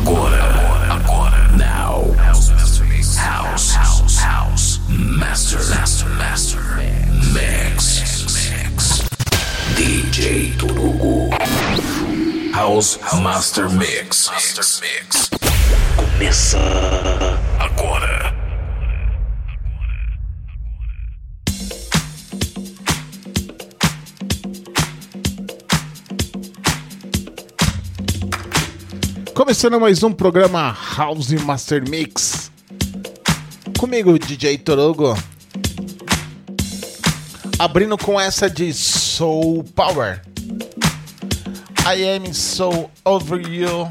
Agora, agora, now. House, house, house, house. Master, master, master. Mix, mix. DJ Turugo. House Master Mix. Master Mix. Começa Começando mais um programa House Master Mix. Comigo, DJ Torogo. Abrindo com essa de Soul Power. I Am So Over You.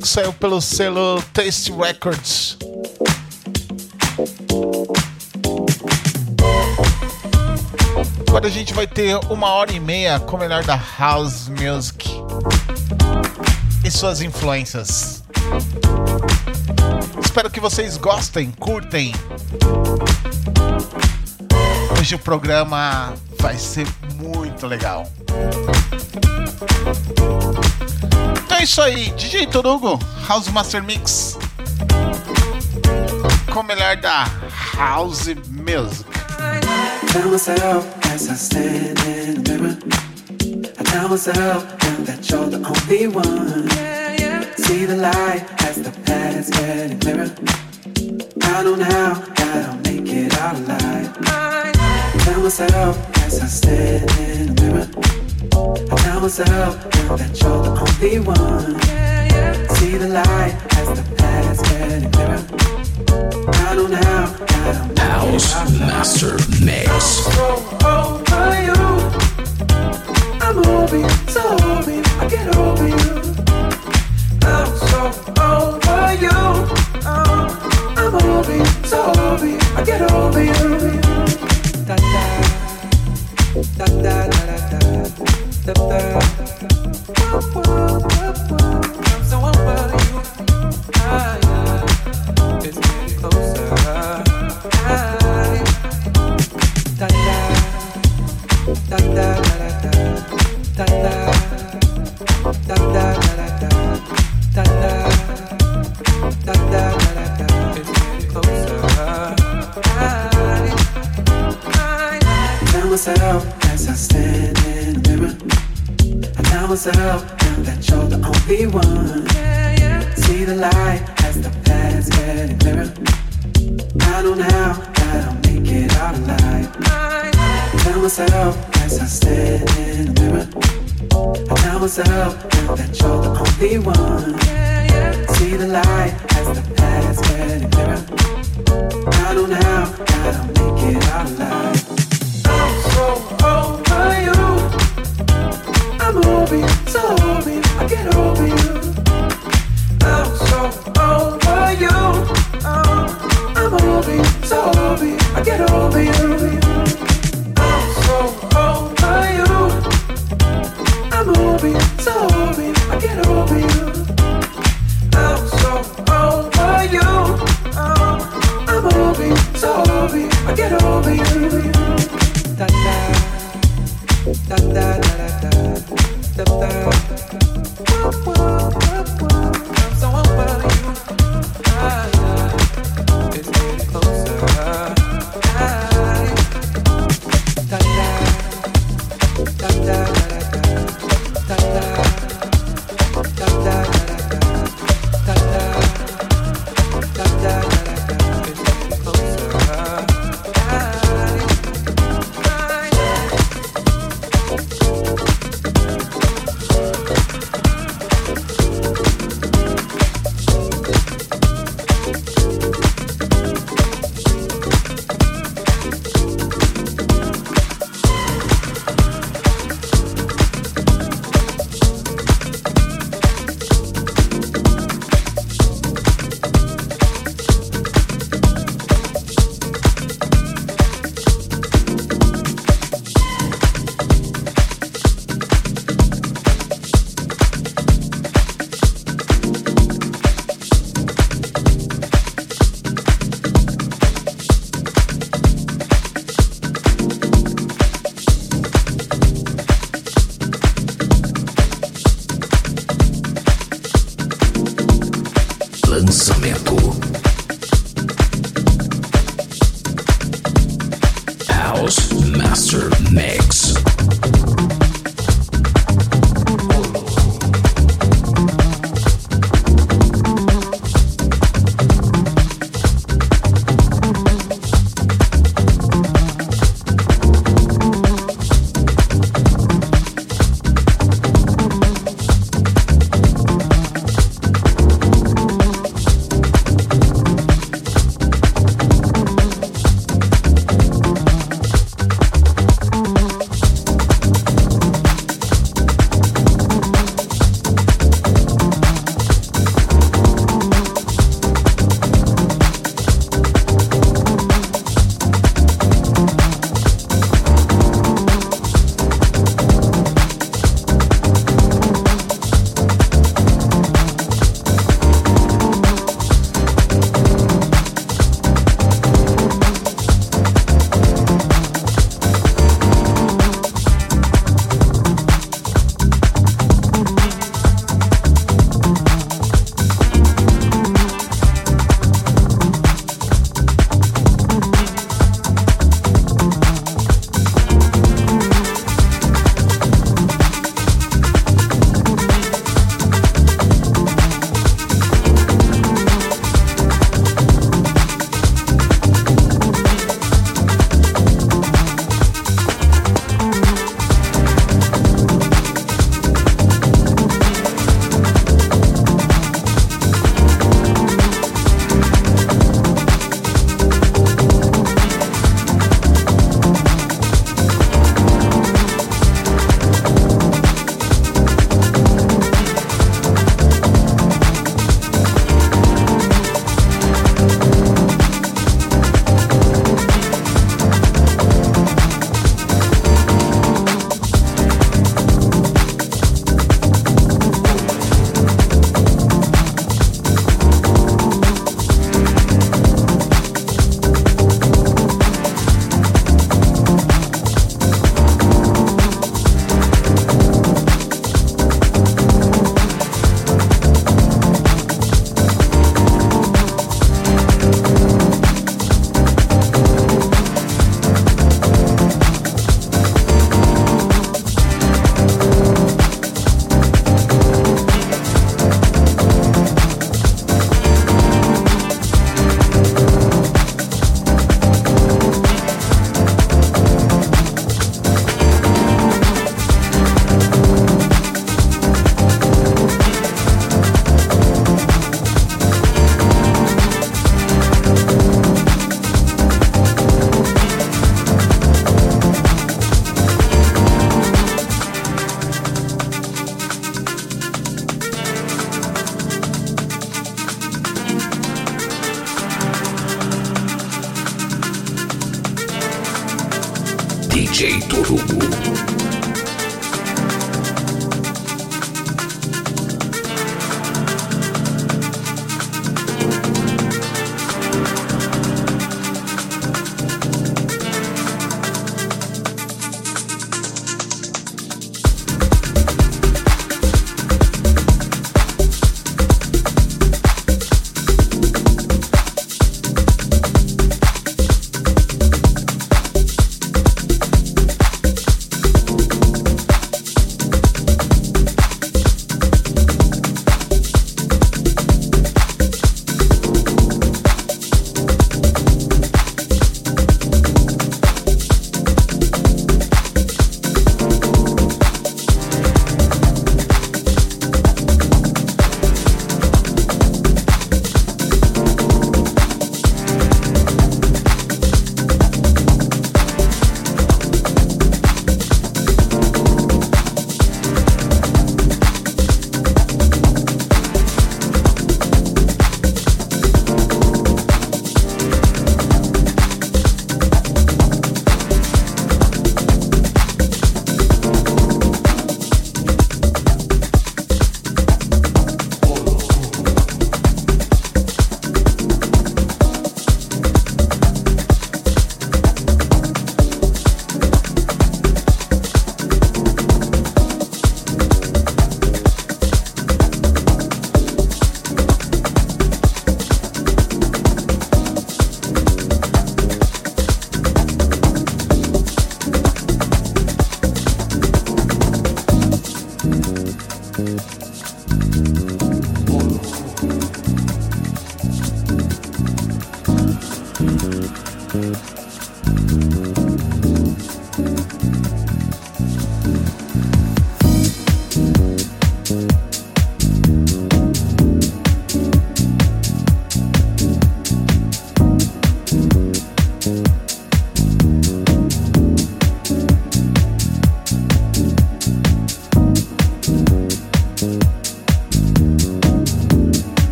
Que saiu pelo selo Taste Records. Agora a gente vai ter uma hora e meia com o melhor da House Music e suas influências. Espero que vocês gostem, curtem. Hoje o programa vai ser muito legal. Então é isso aí, DJ Torugo, House Master Mix. Com o melhor da House Music. Tell myself as I stand in the mirror. I tell myself now that you're the only one. See the light as the path's getting clearer. I don't know now that I'll make it out alive. Tell myself as I stand in the mirror. I tell myself now that you're the only one. See the light as the path's getting clearer. I don't know now that I'll make House it out alive. Master Mix. so over you. I'm over so over. I get over you. I'm so over you. I'm over so over. I get over you. Da da da da da da da da. Whoa, whoa, myself as I stand in the mirror. I tell myself that you're the only one. See the light as the getting clearer. I don't know I'll make it out alive. I'm so over you. I'm over so over. I get over you. I'm so over you. I'm over so over. I get over you.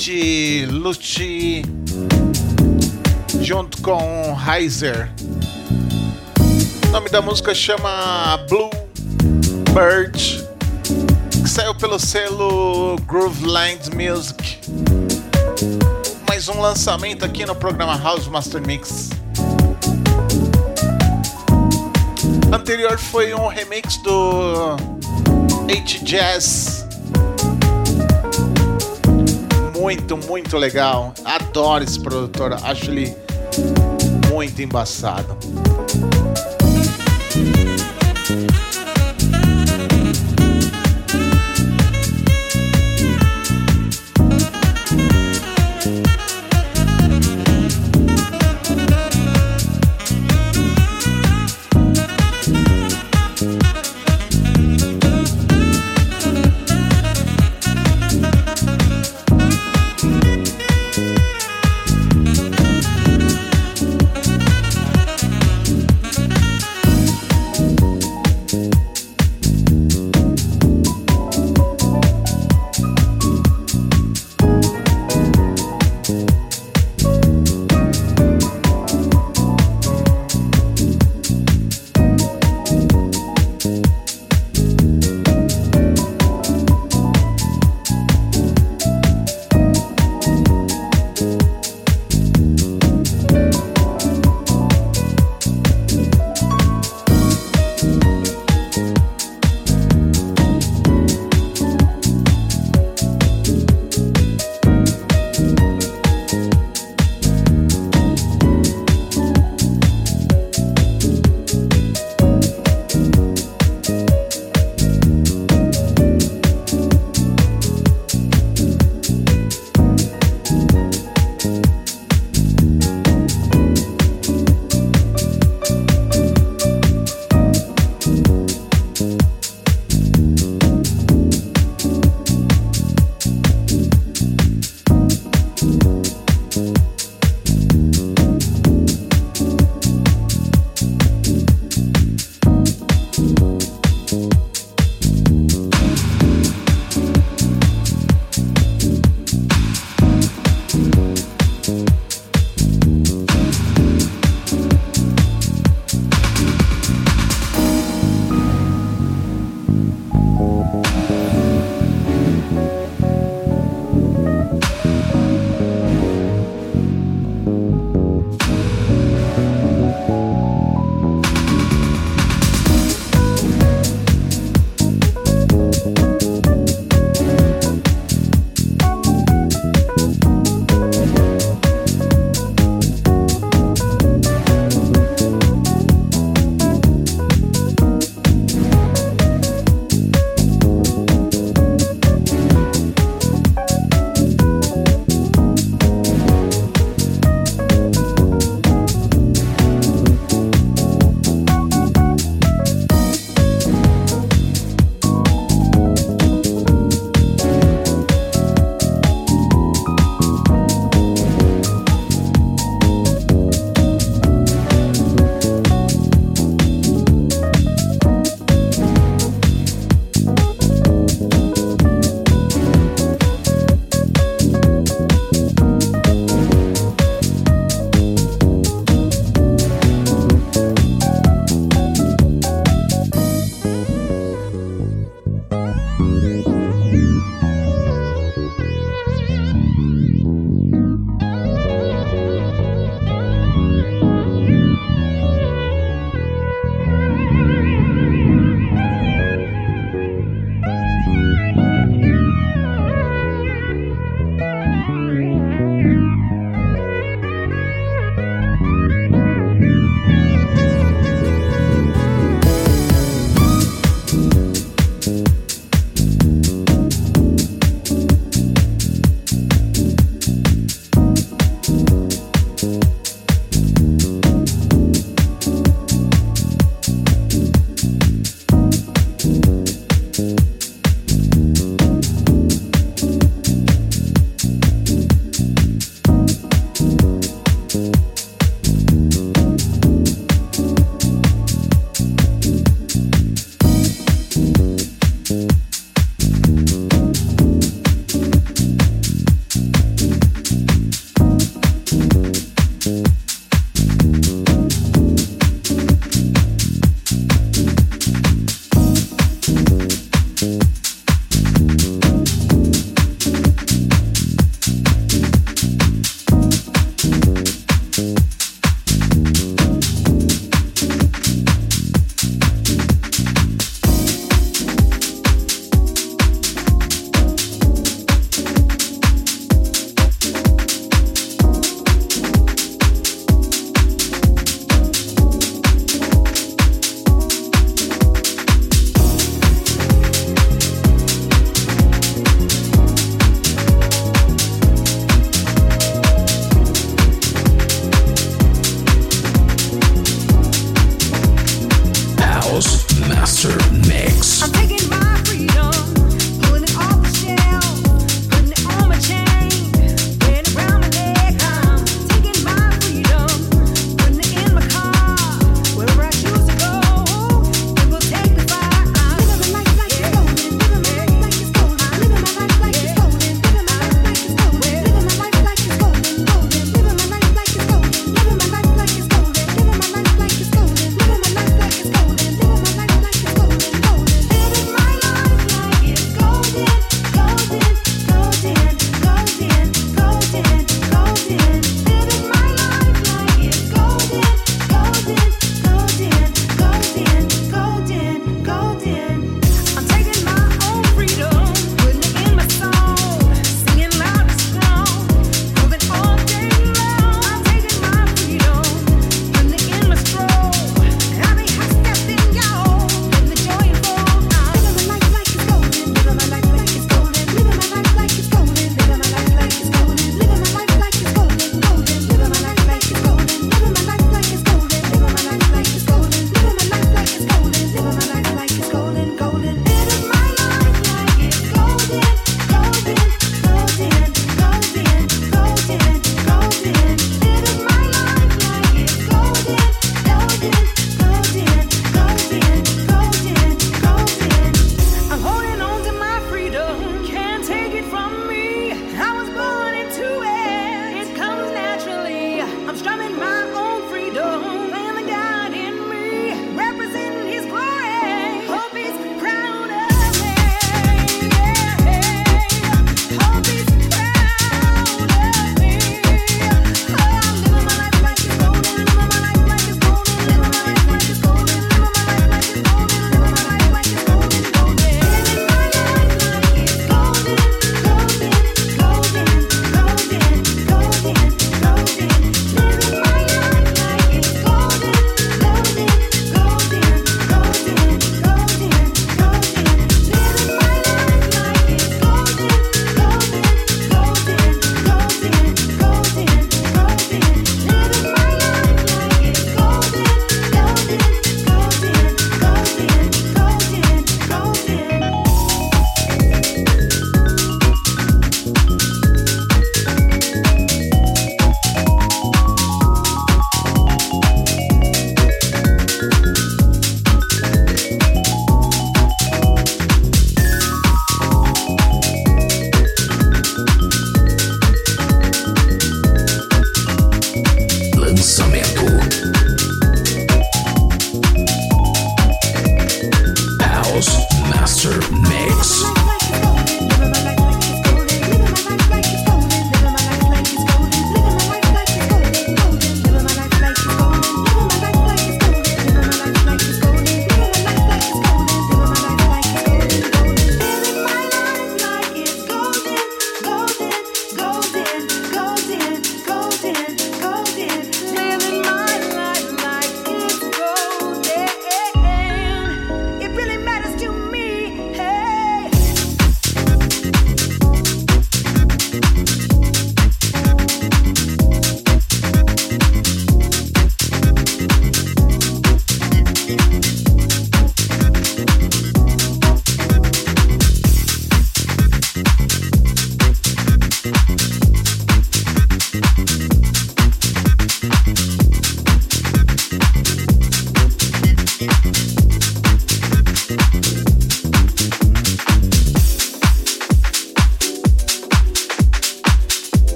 De Luchi junto com Heiser. O nome da música chama Blue Bird, que saiu pelo selo Grooveland Music. Mais um lançamento aqui no programa House Master Mix. Anterior foi um remix do H Jazz muito, muito legal. Adoro esse produtor, acho ele muito embaçado.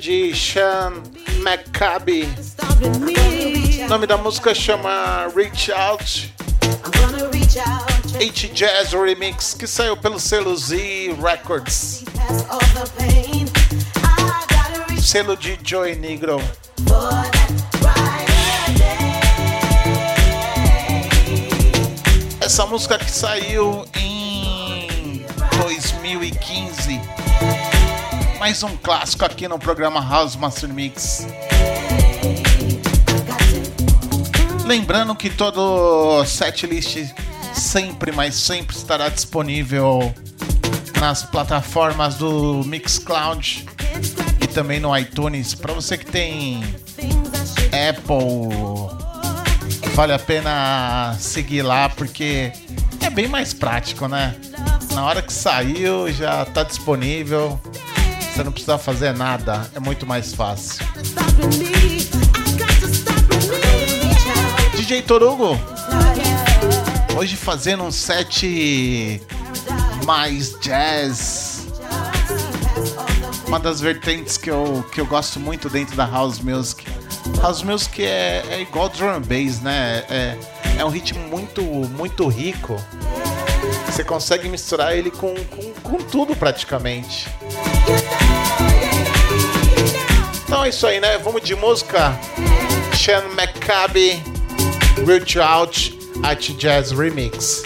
de Sean McCabe. O nome da música chama Reach Out. H Jazz Remix, que saiu pelo selo Z Records. Selo de Joy Negro. Essa música que saiu em 2015. Mais um clássico aqui no programa House Master Mix. Lembrando que todo setlist sempre, mas sempre estará disponível nas plataformas do Mixcloud e também no iTunes. Para você que tem Apple, vale a pena seguir lá porque é bem mais prático, né? Na hora que saiu já está disponível. Você não precisa fazer nada, é muito mais fácil. DJ Torugo, hoje fazendo um set mais jazz. Uma das vertentes que eu, que eu gosto muito dentro da house music. House music é, é igual drum and bass, né? É, é um ritmo muito, muito rico. Você consegue misturar ele com, com, com tudo praticamente. Então é isso aí, né? Vamos de música. Sean McCabe, Reach Out, at Jazz Remix.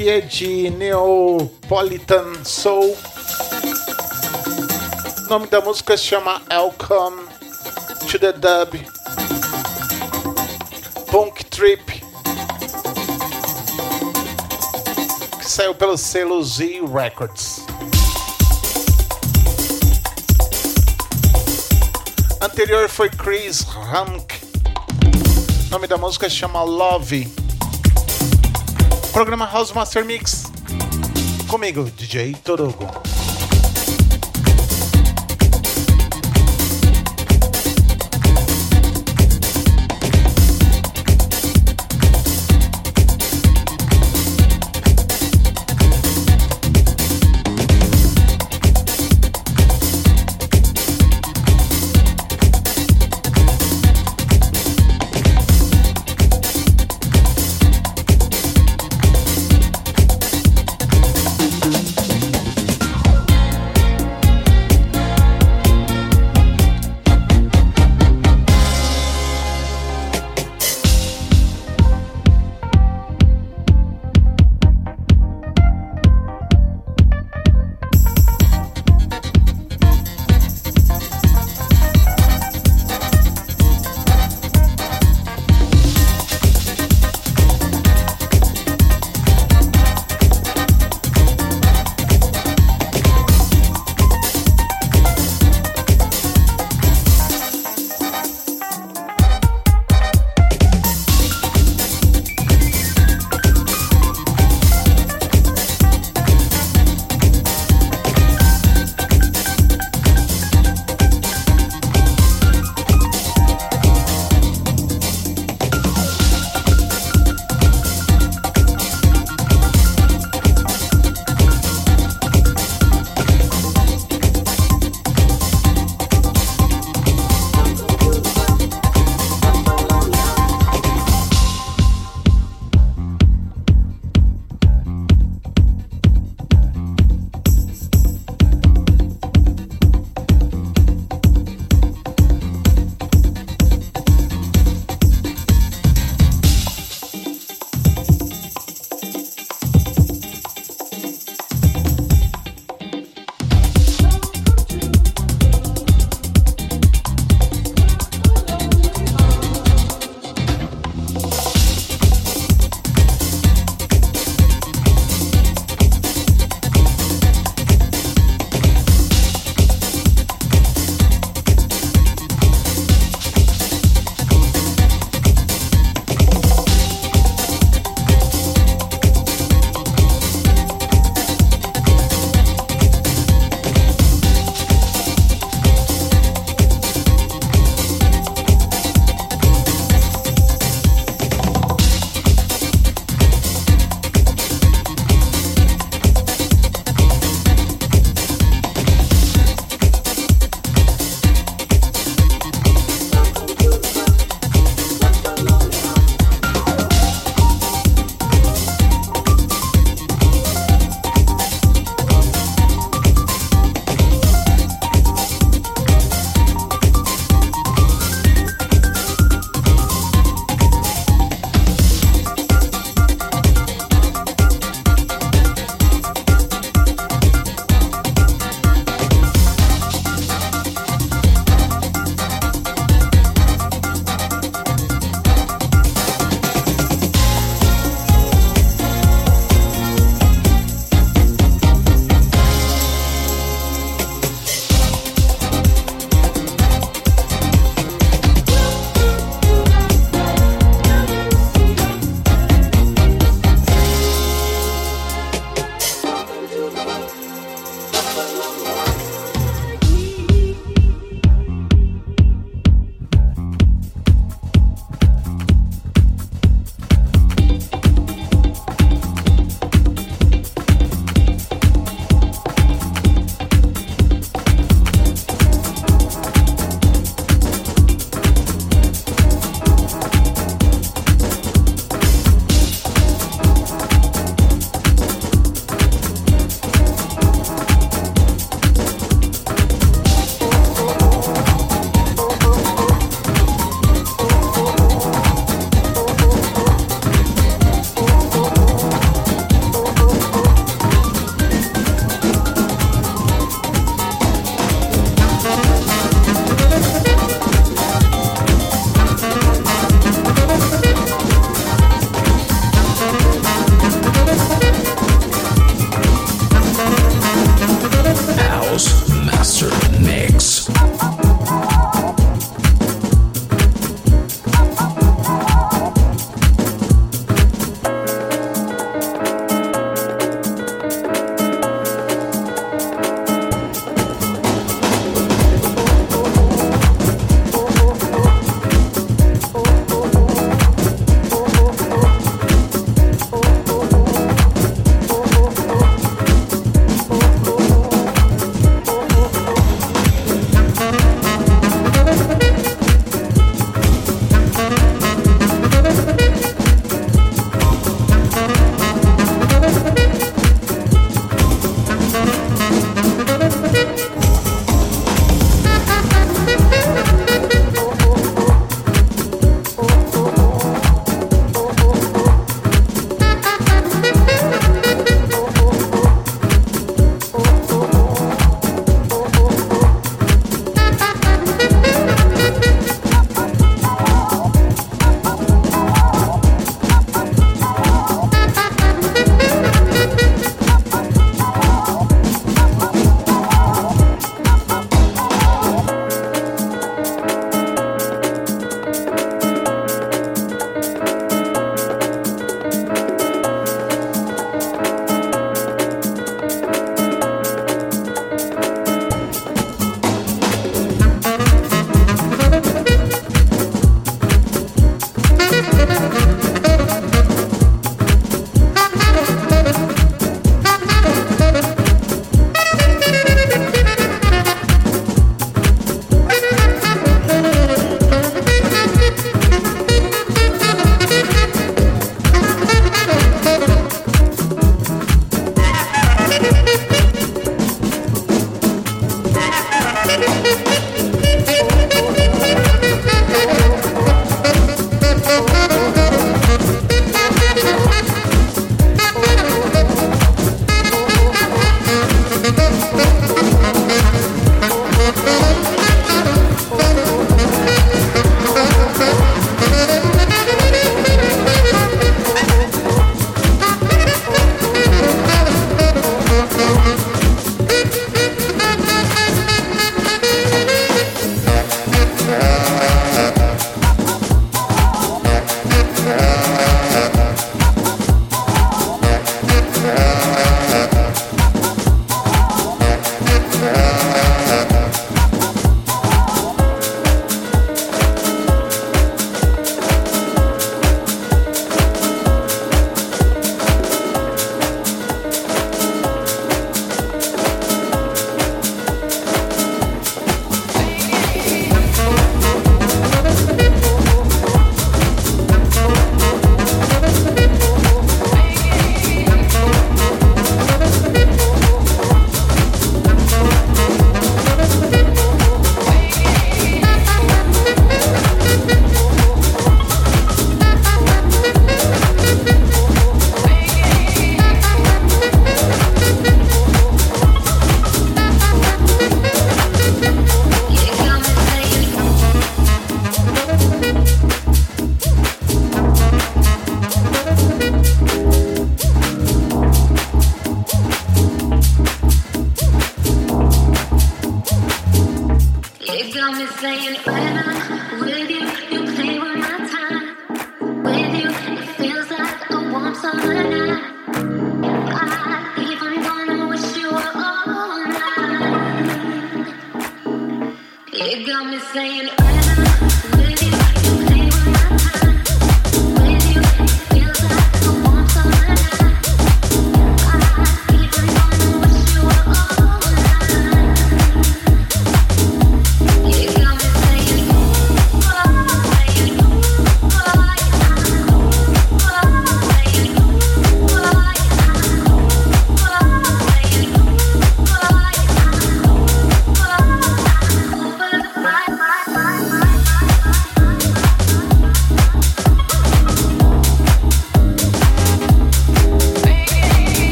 Daqui é de Neapolitan Soul. O nome da música se chama Welcome to the Dub. Punk Trip. Que saiu pelo selo Z Records. Anterior foi Chris Hamk. O nome da música se chama Love. Programa House Master Mix. Comigo, DJ Torugo.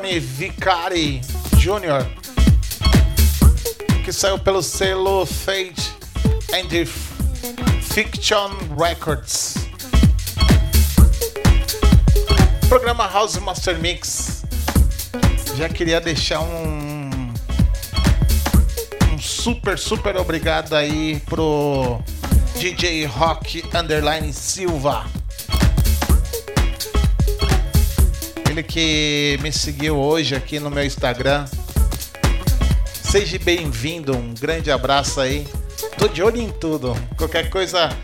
Tony Vicari Jr., que saiu pelo selo Fate and Fiction Records. Programa House Master Mix. Já queria deixar um, um super, super obrigado aí pro DJ Rock Underline Silva. Ele que me seguiu hoje aqui no meu Instagram. Seja bem-vindo, um grande abraço aí. Tô de olho em tudo. Qualquer coisa,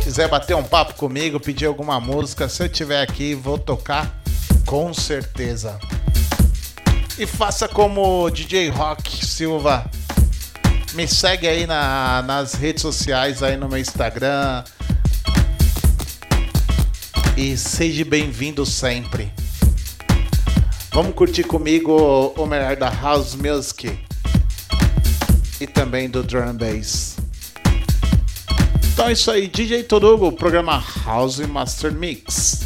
quiser bater um papo comigo, pedir alguma música, se eu tiver aqui, vou tocar com certeza. E faça como DJ Rock Silva. Me segue aí na, nas redes sociais, aí no meu Instagram, e seja bem-vindo sempre. Vamos curtir comigo o melhor da House Music e também do Drum Bass. Então é isso aí, DJ Torugo, programa House Master Mix.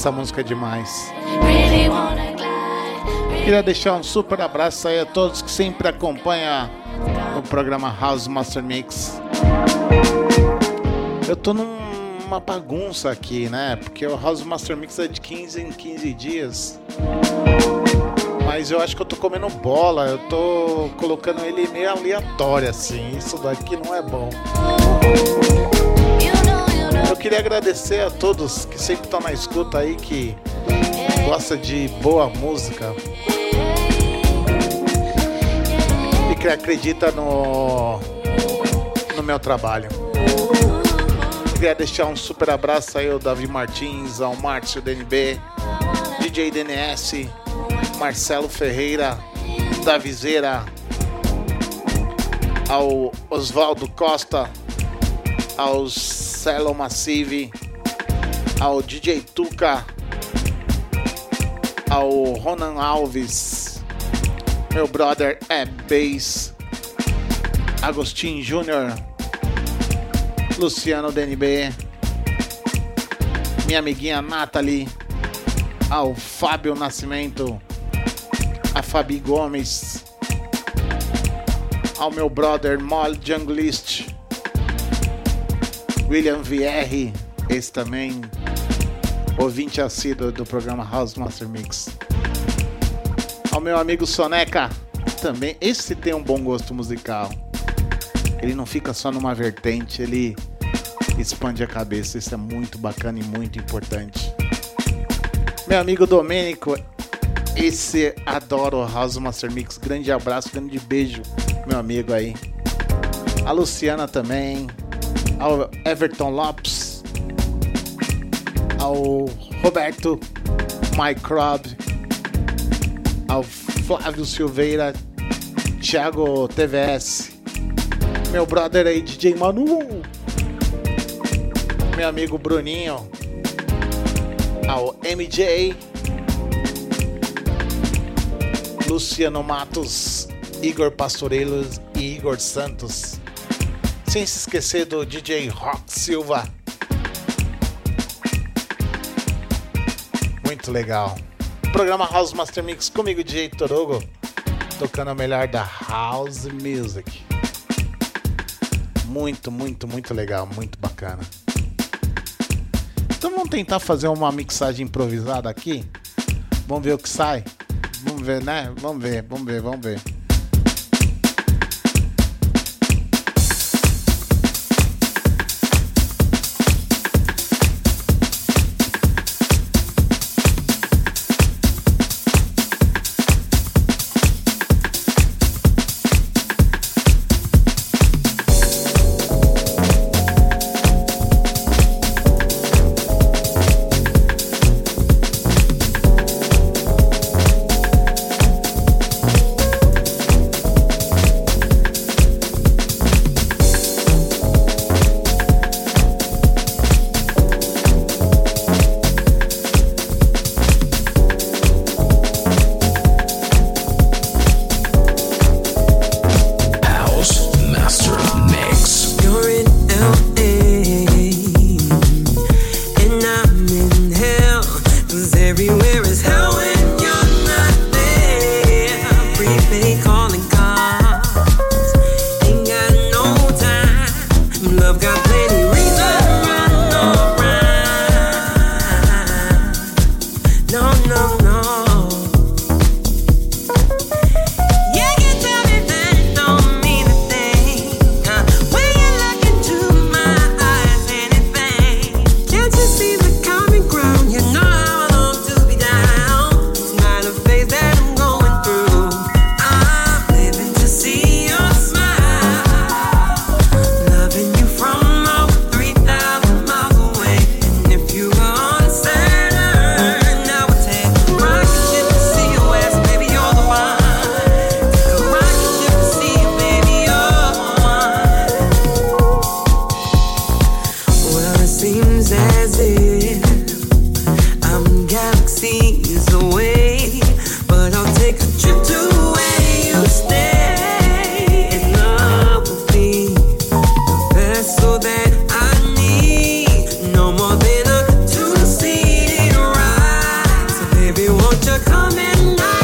Essa música é demais. Queria deixar um super abraço aí a todos que sempre acompanham o programa House Master Mix. Eu tô numa bagunça aqui, né? Porque o House Master Mix é de 15 em 15 dias. Mas eu acho que eu tô comendo bola, eu tô colocando ele meio aleatório assim. Isso daqui não é bom. Queria agradecer a todos que sempre estão na escuta aí, que gosta de boa música. E que acredita no, no meu trabalho. Queria deixar um super abraço aí ao Davi Martins, ao Márcio DNB, DJ DNS, Marcelo Ferreira, Davizeira, ao Oswaldo Costa, ao Celo Massive, ao DJ Tuca, ao Ronan Alves, meu brother é Bass, Agostinho Júnior, Luciano DNB, minha amiguinha Nathalie, ao Fábio Nascimento, a Fabi Gomes, ao meu brother Mol Junglist, William VR, esse também ouvinte assíduo do programa House Master Mix. Ao meu amigo Soneca, também esse tem um bom gosto musical. Ele não fica só numa vertente, ele expande a cabeça. Isso é muito bacana e muito importante. Meu amigo Domênico, esse adoro House Master Mix. Grande abraço, grande beijo, meu amigo aí. A Luciana também, ao Everton Lopes, ao Roberto Microb, ao Flávio Silveira, Thiago TVS, meu brother aí, DJ Manu, meu amigo Bruninho, ao MJ, Luciano Matos, Igor Pastoreiros e Igor Santos. Sem se esquecer do DJ Rock Silva. Muito legal. Programa House Master Mix comigo, DJ Torogo, tocando o melhor da House Music. Muito, muito, muito legal, muito bacana. Então vamos tentar fazer uma mixagem improvisada aqui. Vamos ver o que sai. Vamos ver, né? Vamos ver, vamos ver, vamos ver. should come in now.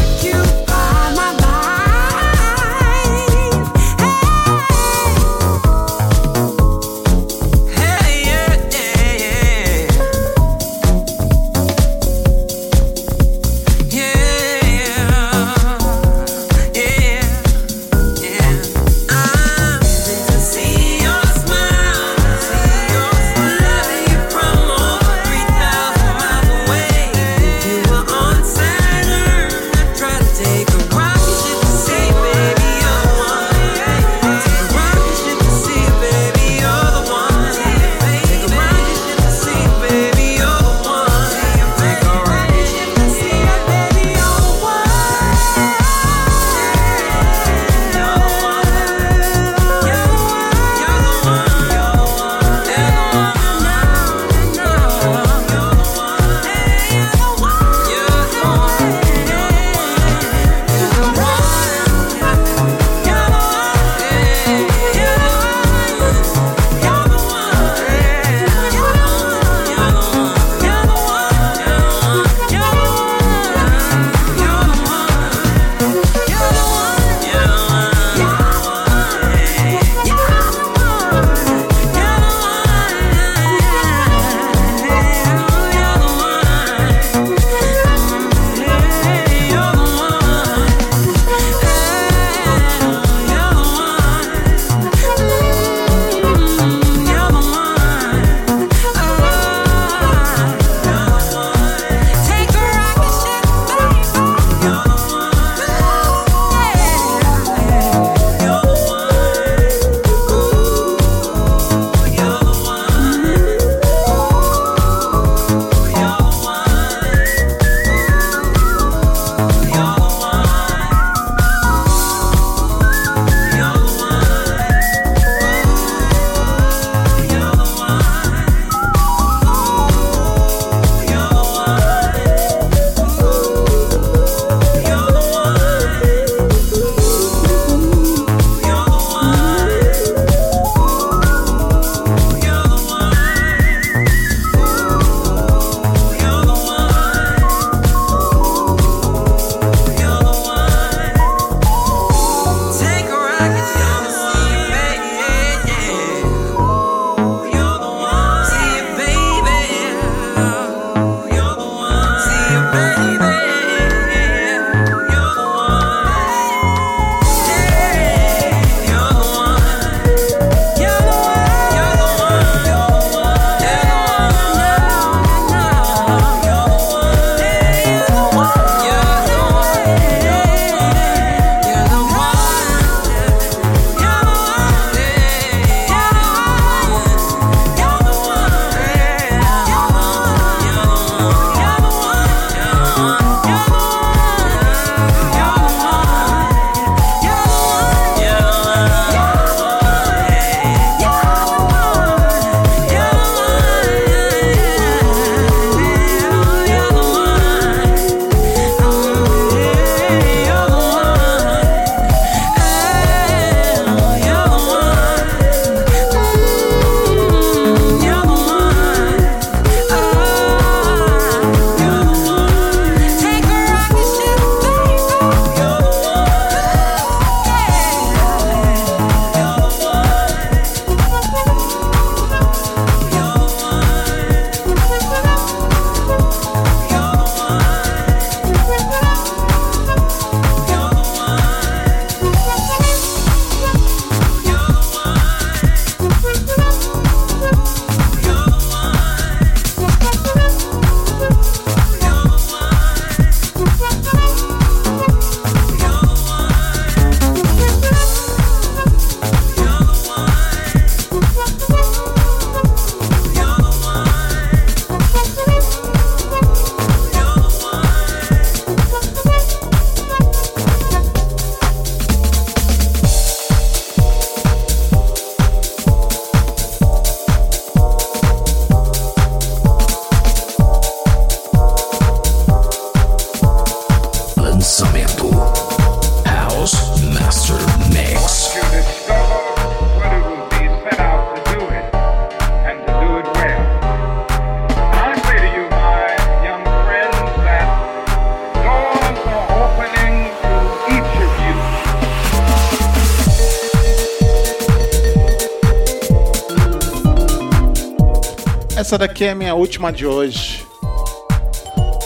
É a minha última de hoje.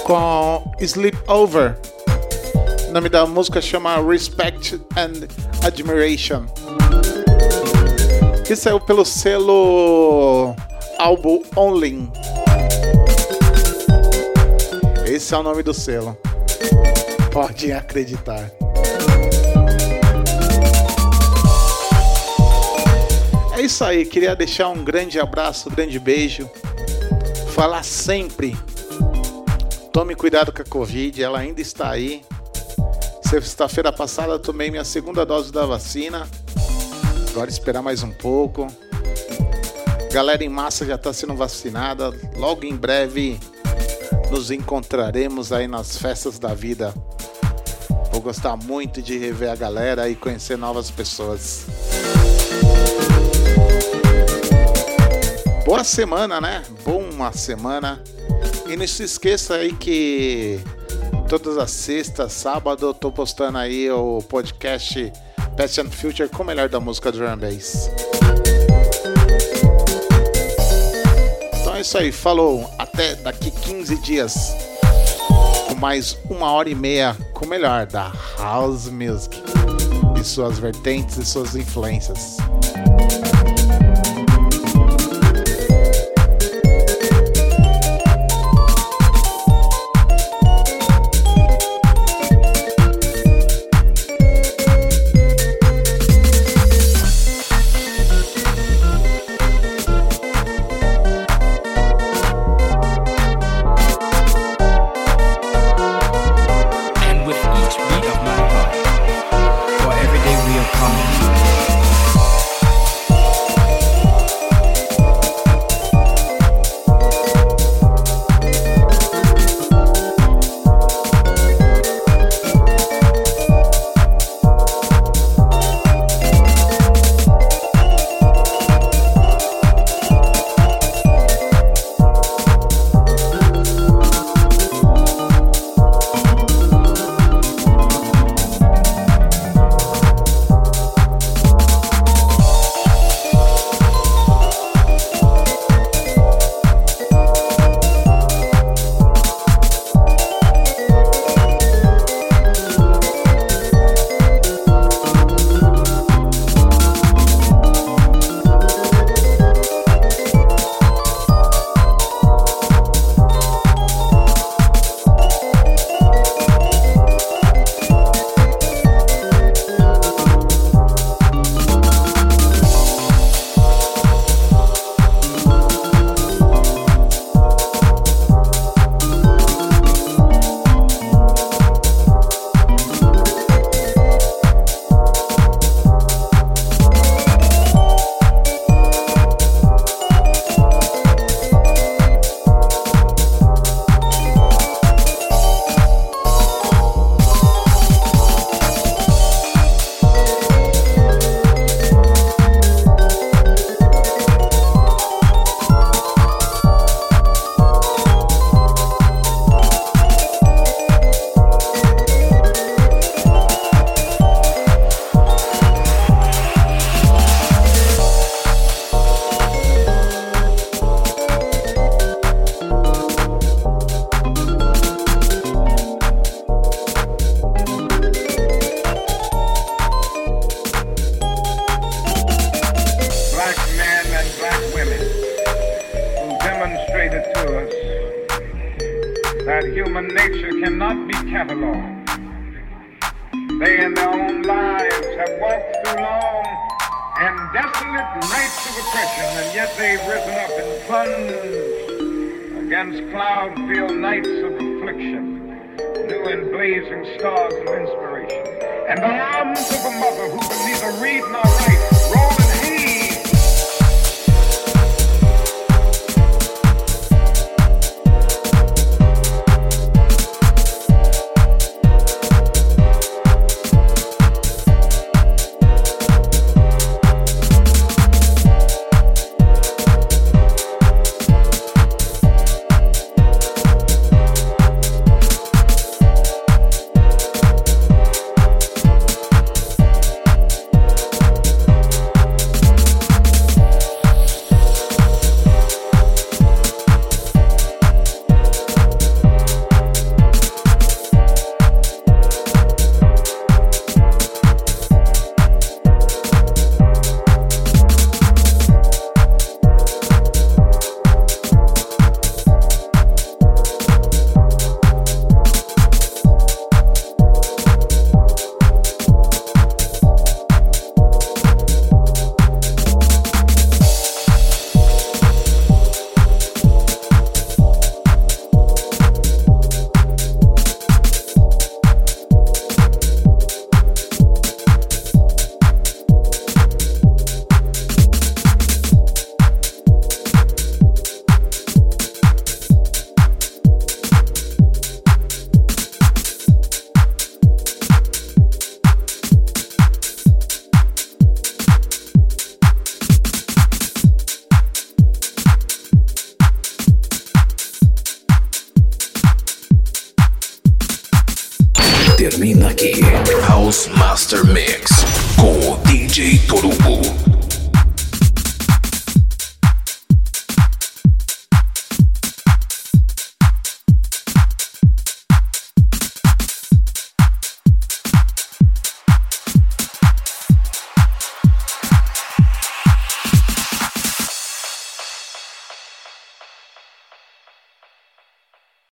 Com Sleep Over. O nome da música chama Respect and Admiration. Que saiu pelo selo Album Only. Esse é o nome do selo. Pode acreditar. É isso aí, queria deixar um grande abraço, um grande beijo. Falar sempre. Tome cuidado com a Covid, ela ainda está aí. Sexta-feira passada tomei minha segunda dose da vacina. Agora esperar mais um pouco. Galera em massa já está sendo vacinada. Logo em breve nos encontraremos aí nas festas da vida. Vou gostar muito de rever a galera e conhecer novas pessoas. Boa semana, né? Boa semana. E não se esqueça aí que todas as sextas, sábado, eu tô postando aí o podcast Past and Future com o melhor da música drum bass. Então é isso aí, falou. Até daqui 15 dias com mais uma hora e meia com o melhor da House Music e suas vertentes e suas influências.